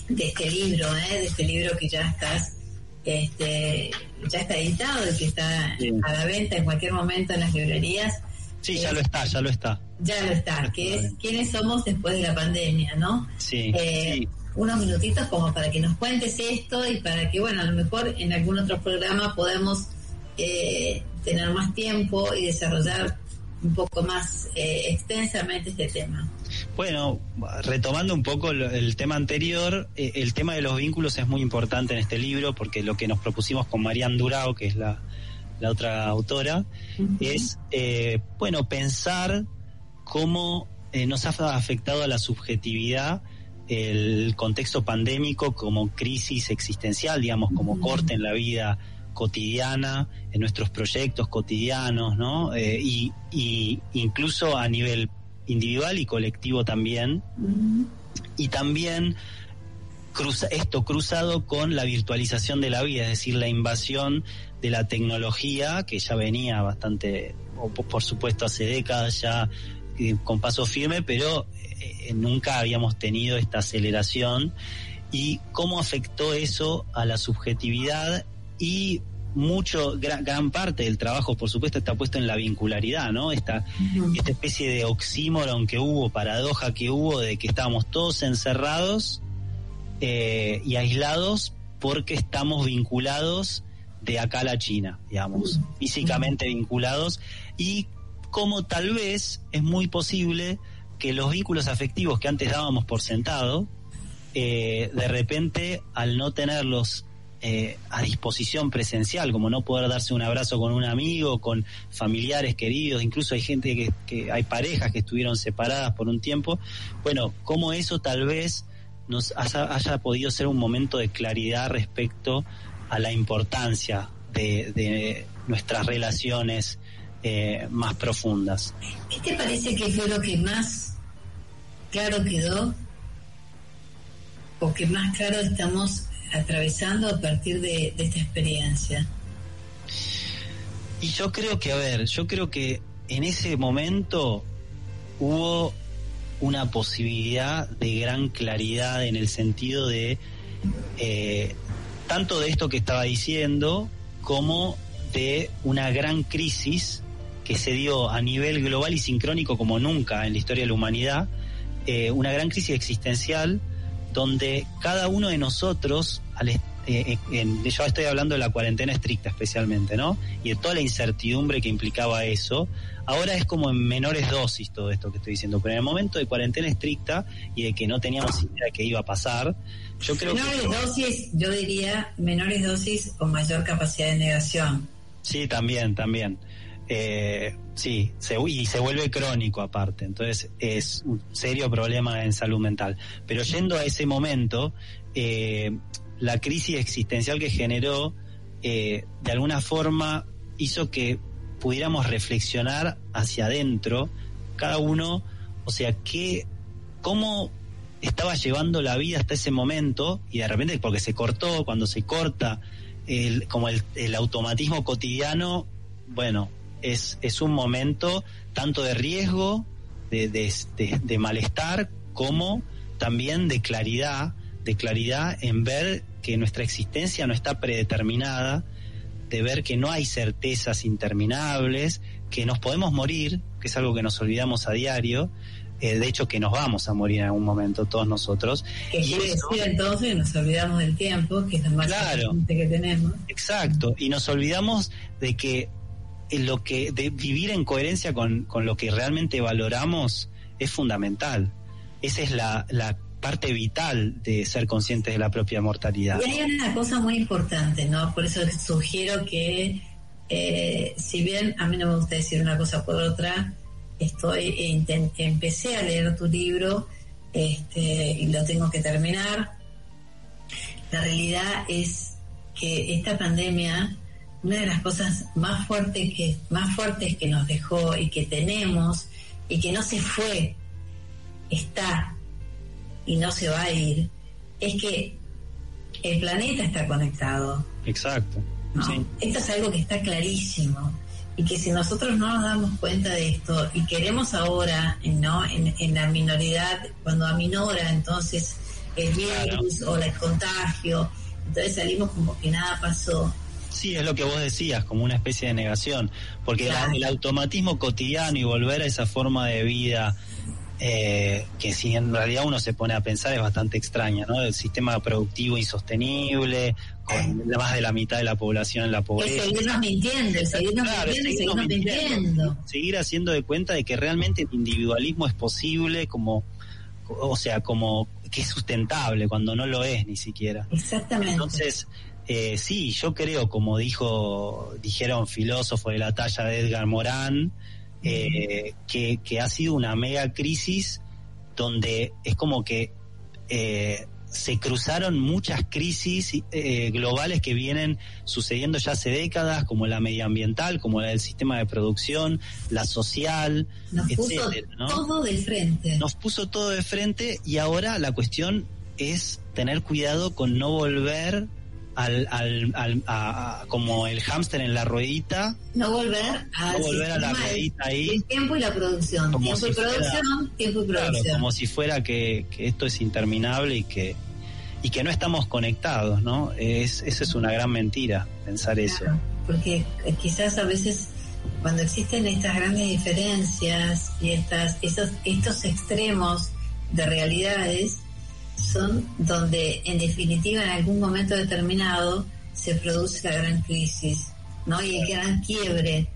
de este libro, ¿eh? de este libro que ya estás, este, ya está editado y que está Sí. a la venta en cualquier momento en las librerías. Sí, ya lo está, ya lo está. Ya lo está, que es quiénes somos después de la pandemia, ¿no? Sí, Eh, sí. Unos minutitos como para que nos cuentes esto y para que, bueno, a lo mejor en algún otro programa podamos eh, tener más tiempo y desarrollar un poco más eh, extensamente este tema. Bueno, retomando un poco el, el tema anterior, eh, el tema de los vínculos es muy importante en este libro porque lo que nos propusimos con Marian Durao, que es la, la otra autora, es, bueno, pensar cómo nos ha afectado a la subjetividad el contexto pandémico como crisis existencial, digamos, como corte en la vida cotidiana, en nuestros proyectos cotidianos, ¿no? Eh, y, y incluso a nivel individual y colectivo también. Y también cruza, esto cruzado con la virtualización de la vida, es decir, la invasión de la tecnología que ya venía bastante, o po- por supuesto hace décadas ya eh, con paso firme, pero eh, nunca habíamos tenido esta aceleración y cómo afectó eso a la subjetividad y mucho, gran, gran parte del trabajo, por supuesto, está puesto en la vincularidad, ¿no? Esta, esta especie de oxímoron que hubo, paradoja que hubo de que estábamos todos encerrados eh, y aislados porque estamos vinculados de acá a la China, digamos, físicamente vinculados y como tal vez es muy posible que los vínculos afectivos que antes dábamos por sentado, eh, de repente al no tenerlos eh, a disposición presencial, como no poder darse un abrazo con un amigo, con familiares queridos, incluso hay gente que, hay parejas que estuvieron separadas por un tiempo, bueno, como eso tal vez nos haya, podido ser un momento de claridad respecto a la importancia de nuestras relaciones eh, más profundas. ¿Qué te parece que fue lo que más claro quedó o que más claro estamos atravesando a partir de, de esta experiencia? Y yo creo que, a ver, yo creo que en ese momento hubo una posibilidad de gran claridad en el sentido de eh, tanto de esto que estaba diciendo como de una gran crisis que se dio a nivel global y sincrónico como nunca en la historia de la humanidad, eh, una gran crisis existencial donde cada uno de nosotros, al est- eh, en- yo estoy hablando de la cuarentena estricta especialmente, ¿no? Y de toda la incertidumbre que implicaba eso, ahora es como en menores dosis todo esto que estoy diciendo, pero en el momento de cuarentena estricta y de que no teníamos idea de qué iba a pasar, yo creo menores que... dosis, yo diría menores dosis con mayor capacidad de negación. Sí, también, también. Eh, sí, y se vuelve crónico aparte, entonces es un serio problema en salud mental. Pero yendo a ese momento, eh, la crisis existencial que generó, eh, de alguna forma hizo que pudiéramos reflexionar hacia adentro, cada uno, o sea, qué, cómo estaba llevando la vida hasta ese momento y de repente porque se cortó, cuando se corta, como el automatismo cotidiano, bueno, es, es un momento tanto de riesgo, de, de, de, de malestar, como también de claridad, de claridad en ver que nuestra existencia no está predeterminada, de ver que no hay certezas interminables, que nos podemos morir, que es algo que nos olvidamos a diario, eh, de hecho que nos vamos a morir en algún momento todos nosotros. Que Y quiere eso- decir entonces nos olvidamos del tiempo, que es lo más Claro. importante que tenemos. Exacto, y nos olvidamos de que lo que de vivir en coherencia con, con lo que realmente valoramos es fundamental. Esa es la, la parte vital de ser conscientes de la propia mortalidad. Y hay una cosa muy importante, ¿no? Por eso sugiero que, eh, si bien a mí no me gusta decir una cosa por otra, estoy inten- empecé a leer tu libro este, y lo tengo que terminar. La realidad es que esta pandemia, una de las cosas más fuertes que más fuertes que nos dejó y que tenemos y que no se fue, está y no se va a ir, es que el planeta está conectado. Exacto. ¿no? Sí. Esto es algo que está clarísimo y que si nosotros no nos damos cuenta de esto y queremos ahora, ¿no? En, en la minoridad, cuando aminora entonces el virus o el contagio, entonces salimos como que nada pasó. Sí, es lo que vos decías, como una especie de negación, porque Claro. el automatismo cotidiano y volver a esa forma de vida eh, que si en realidad uno se pone a pensar es bastante extraña, ¿no? El sistema productivo insostenible, con más de la mitad de la población en la Es pobreza. seguirnos mintiendo, es seguirnos Claro, mintiendo seguirnos seguirnos mintiendo. mintiendo. Seguir haciendo de cuenta de que realmente el individualismo es posible, como, o sea, como que es sustentable cuando no lo es ni siquiera. Exactamente. Entonces, eh, sí, yo creo, como dijo, dijeron filósofos de la talla de Edgar Morán, eh, que, que ha sido una mega crisis donde es como que eh, se cruzaron muchas crisis eh, globales que vienen sucediendo ya hace décadas, como la medioambiental, como la del sistema de producción, la social, Nos puso ¿no? todo de frente. nos puso todo de frente y ahora la cuestión es tener cuidado con no volver al, al, al- a- a- como el hámster en la ruedita, No volver a no volver a la ruedita ahí, El tiempo y la producción. Como tiempo y si fuera- producción, tiempo y claro, producción. como si fuera que, que esto es interminable y que y que no estamos conectados, ¿no? Es, eso es una gran mentira, pensar eso. Porque quizás a veces cuando existen estas grandes diferencias y estas, esos, estos extremos de realidades son donde en definitiva en algún momento determinado se produce la gran crisis, ¿no? Y el gran quiebre.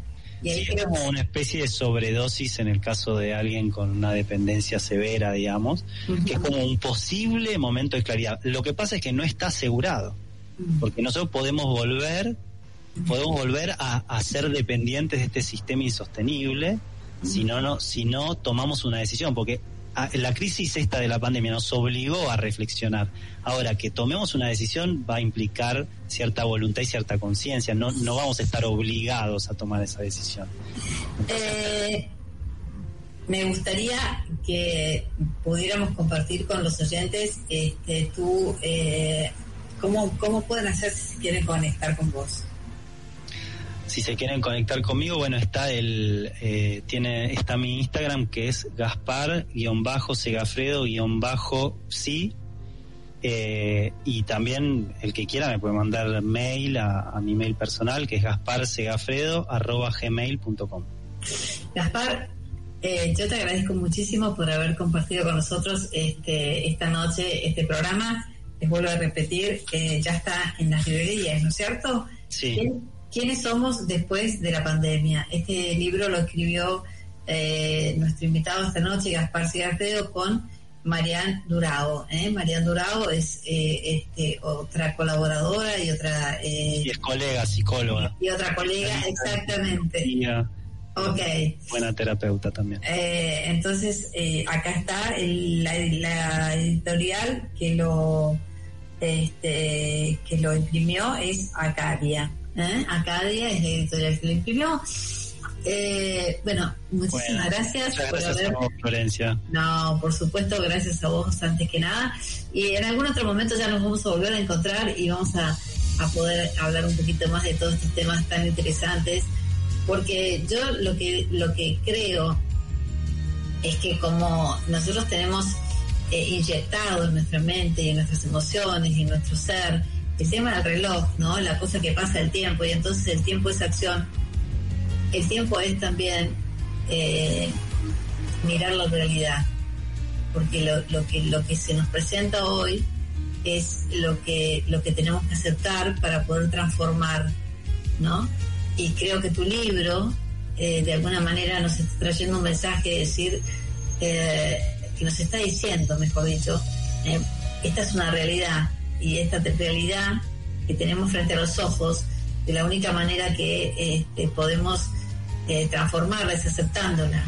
Y Sí, es como una especie de sobredosis en el caso de alguien con una dependencia severa, digamos, que es como un posible momento de claridad. Lo que pasa es que no está asegurado, porque nosotros podemos volver, podemos volver a, a ser dependientes de este sistema insostenible si no, no, si no tomamos una decisión, porque la crisis esta de la pandemia nos obligó a reflexionar. Ahora, que tomemos una decisión va a implicar cierta voluntad y cierta conciencia, no, no vamos a estar obligados a tomar esa decisión. Eh, me gustaría que pudiéramos compartir con los oyentes este, tú, eh, cómo, cómo pueden hacer si quieren conectar con vos. Si se quieren conectar conmigo, bueno, está el eh, tiene está mi Instagram que es Gaspar-Segafredo-sí eh, y también el que quiera me puede mandar mail a, a mi mail personal que es gasparsegafredo@gmail.com. Gaspar, eh, yo te agradezco muchísimo por haber compartido con nosotros este, esta noche este programa. Les vuelvo a repetir, eh, ya está en las librerías, ¿no es cierto? Sí. ¿Quién- ¿Quiénes somos después de la pandemia? Este libro lo escribió eh, nuestro invitado esta noche, Gaspar Cigarfredo, con Marian Durao. ¿eh? Marian Durao es eh, este, otra colaboradora y otra eh, Y es colega, psicóloga. y otra colega, exactamente. Ok. buena terapeuta también. Eh, entonces, eh, acá está el- la, la editorial que lo este, que lo imprimió es Acadia. ¿Eh? Acadia es la editorial que lo imprimió. Eh, bueno, muchísimas Bueno, gracias por gracias haber a vos, Florencia. no, por supuesto, gracias a vos antes que nada. Y en algún otro momento ya nos vamos a volver a encontrar y vamos a, a poder hablar un poquito más de todos estos temas tan interesantes. Porque yo lo que, lo que creo es que como nosotros tenemos eh, inyectado en nuestra mente y en nuestras emociones y en nuestro ser el tema del reloj, ¿no? La cosa que pasa el tiempo y entonces el tiempo es acción. El tiempo es también eh, mirar la realidad, porque lo, que lo que se nos presenta hoy es lo que lo que tenemos que aceptar para poder transformar, ¿no? Y creo que tu libro eh, de alguna manera nos está trayendo un mensaje de decir eh, que nos está diciendo, mejor dicho, esta es una realidad y esta realidad que tenemos frente a los ojos, de la única manera que este, podemos eh, transformarla es aceptándola,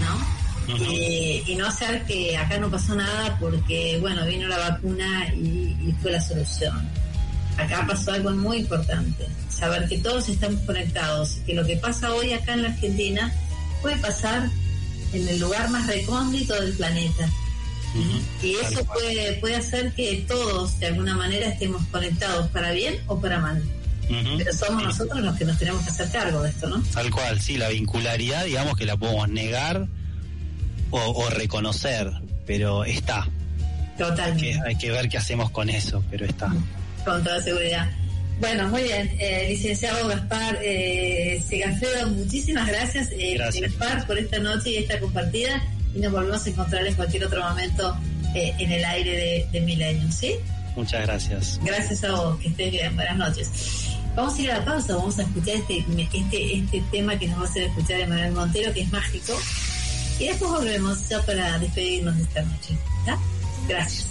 ¿no? Eh, y no hacer que acá no pasó nada porque, bueno, vino la vacuna y, y fue la solución. Acá pasó algo muy importante, saber que todos estamos conectados, que lo que pasa hoy acá en la Argentina puede pasar en el lugar más recóndito del planeta. Y eso puede, puede hacer que todos de alguna manera estemos conectados para bien o para mal. Pero somos nosotros los que nos tenemos que hacer cargo de esto, ¿no? Tal cual, sí, la vincularidad, digamos que la podemos negar o, o reconocer, pero está. Totalmente. Que hay que ver qué hacemos con eso, pero está. Con toda seguridad. Bueno, muy bien. Eh, licenciado Gaspar eh, Segafredo, muchísimas gracias, eh, Gracias. Gaspar, por esta noche y esta compartida. Y nos volvemos a encontrar en cualquier otro momento eh, en el aire de, de Millennium, ¿sí? Muchas gracias. Gracias a vos, que estés bien, buenas noches. Vamos a ir a la pausa, vamos a escuchar este, este, este tema que nos va a hacer escuchar Emanuel Montero, que es mágico. Y después volvemos ya para despedirnos de esta noche. ¿está? Gracias.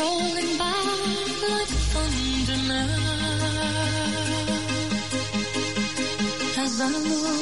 Rolling by like thunder now as I look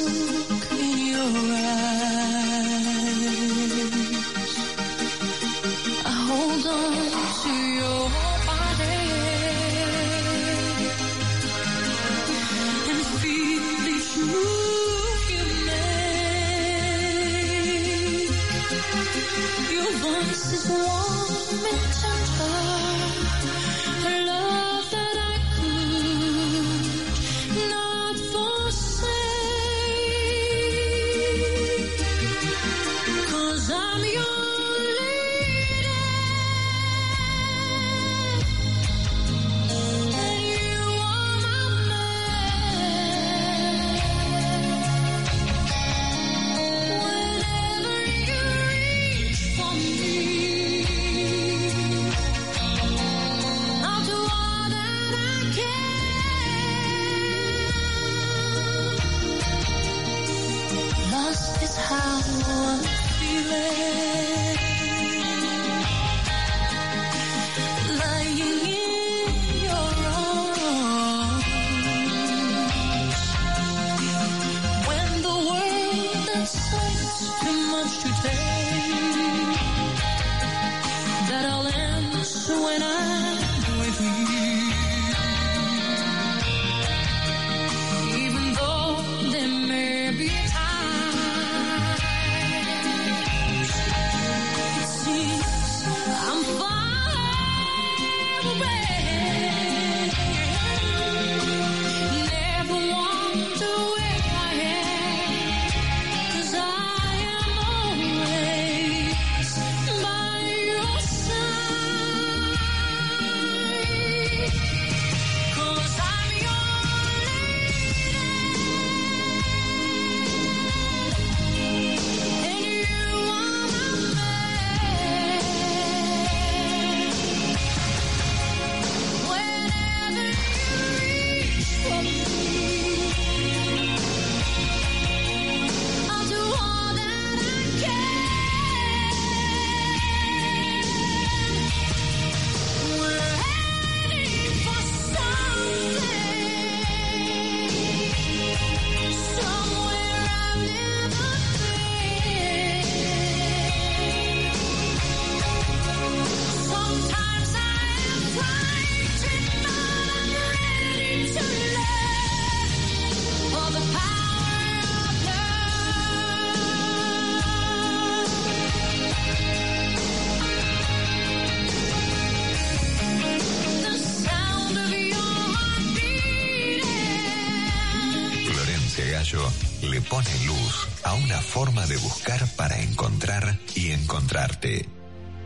forma de buscar para encontrar y encontrarte.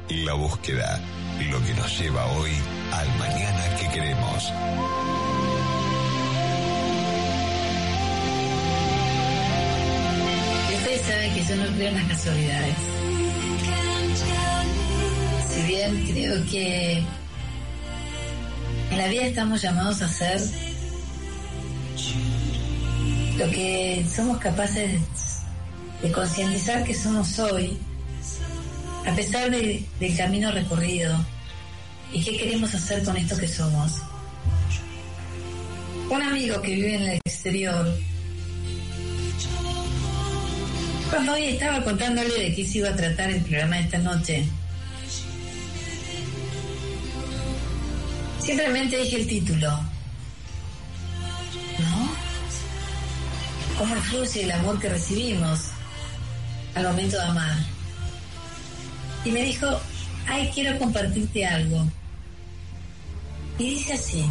La búsqueda, lo que nos lleva hoy al mañana que queremos. Ustedes saben que yo no creo en las casualidades. Si bien creo que en la vida estamos llamados a hacer lo que somos capaces de concientizar que somos hoy, a pesar de- del camino recorrido, y qué queremos hacer con esto que somos. Un amigo que vive en el exterior Cuando hoy estaba contándole de qué se iba a tratar el programa de esta noche, simplemente dije el título. ¿No? ¿Cómo influye el amor que recibimos al momento de amar? Y me dijo, ay, quiero compartirte algo. Y dice así,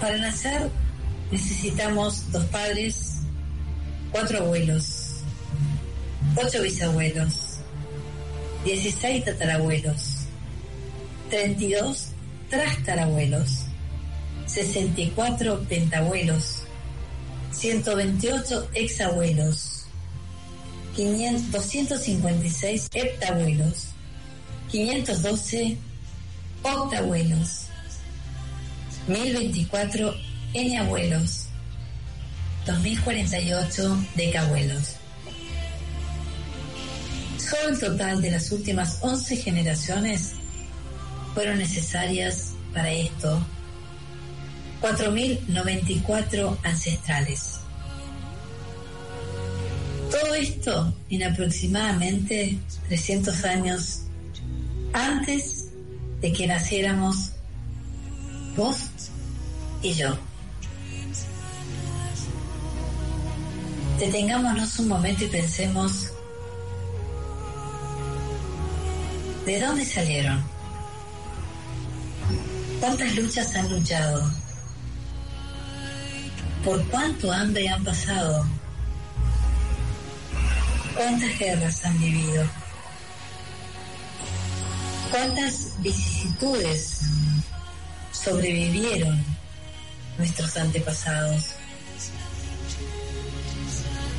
para nacer necesitamos dos padres, cuatro abuelos, ocho bisabuelos, 16 tatarabuelos, 32 trastarabuelos, 64 pentabuelos, 128 exabuelos, 500 256 heptabuelos, 512 octabuelos, 1024 eniabuelos, 2048 decabuelos. Solo el total de las últimas 11 generaciones fueron necesarias para esto 4.094 ancestrales. Todo esto en aproximadamente 300 años antes de que naciéramos vos y yo. Detengámonos un momento y pensemos, ¿de dónde salieron? ¿Cuántas luchas han luchado? ¿Por cuánto hambre han pasado? ¿Cuántas guerras han vivido? ¿Cuántas vicisitudes sobrevivieron nuestros antepasados?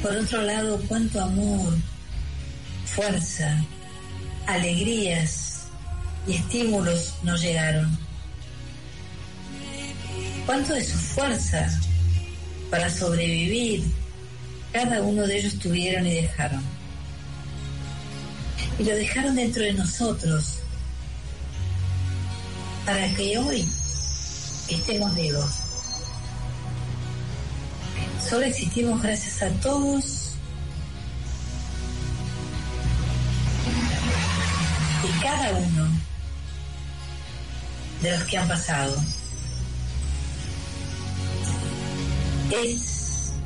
Por otro lado, cuánto amor, fuerza, alegrías y estímulos nos llegaron. Cuánto de su fuerza para sobrevivir cada uno de ellos tuvieron y dejaron. Y lo dejaron dentro de nosotros para que hoy estemos vivos. Solo existimos gracias a todos y cada uno de los que han pasado. Es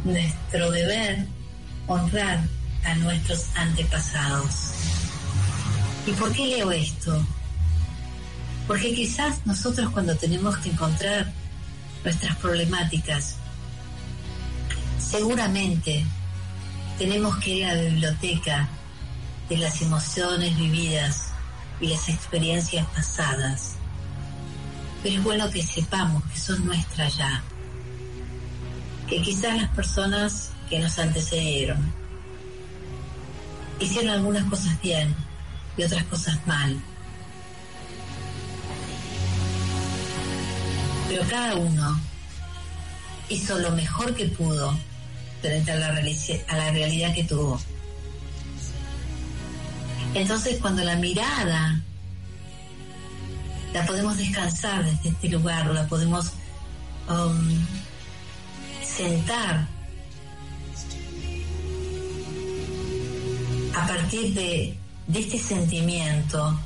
nuestro deber honrar a nuestros antepasados. ¿Y por qué leo esto? Porque quizás nosotros cuando tenemos que encontrar nuestras problemáticas, seguramente tenemos que ir a la biblioteca de las emociones vividas y las experiencias pasadas. Pero es bueno que sepamos que son nuestras ya. Que quizás las personas que nos antecedieron hicieron algunas cosas bien y otras cosas mal. Pero cada uno hizo lo mejor que pudo frente a la, a la realidad que tuvo. Entonces cuando la mirada la podemos descansar desde este lugar, la podemos um, sentar a partir de, este sentimiento,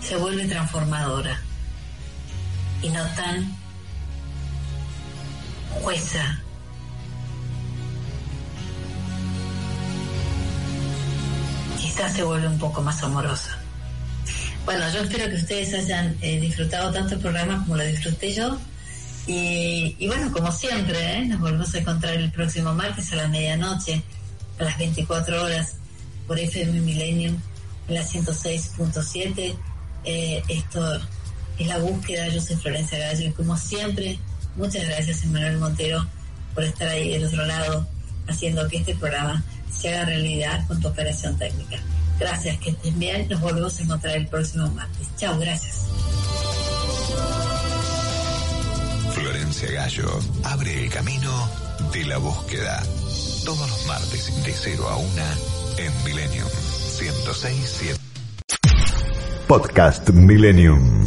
se vuelve transformadora y no tan jueza. Quizás se vuelve un poco más amorosa. Bueno, yo espero que ustedes hayan eh, disfrutado tanto el programa como lo disfruté yo. Y, bueno, como siempre, ¿eh? nos volvemos a encontrar el próximo martes a la medianoche, a las 24 horas, por FM Millennium, en la 106.7. Eh, esto es la búsqueda. Yo soy Florencia Gallo y como siempre, muchas gracias, Emanuel Montero, por estar ahí del otro lado, haciendo que este programa se haga realidad con tu operación técnica. Gracias, que estén bien. Nos volvemos a encontrar el próximo martes. Chao, gracias. Florencia Gallo abre el camino de la búsqueda. Todos los martes de 0 a 1 en Millennium 106.7. Podcast Millennium.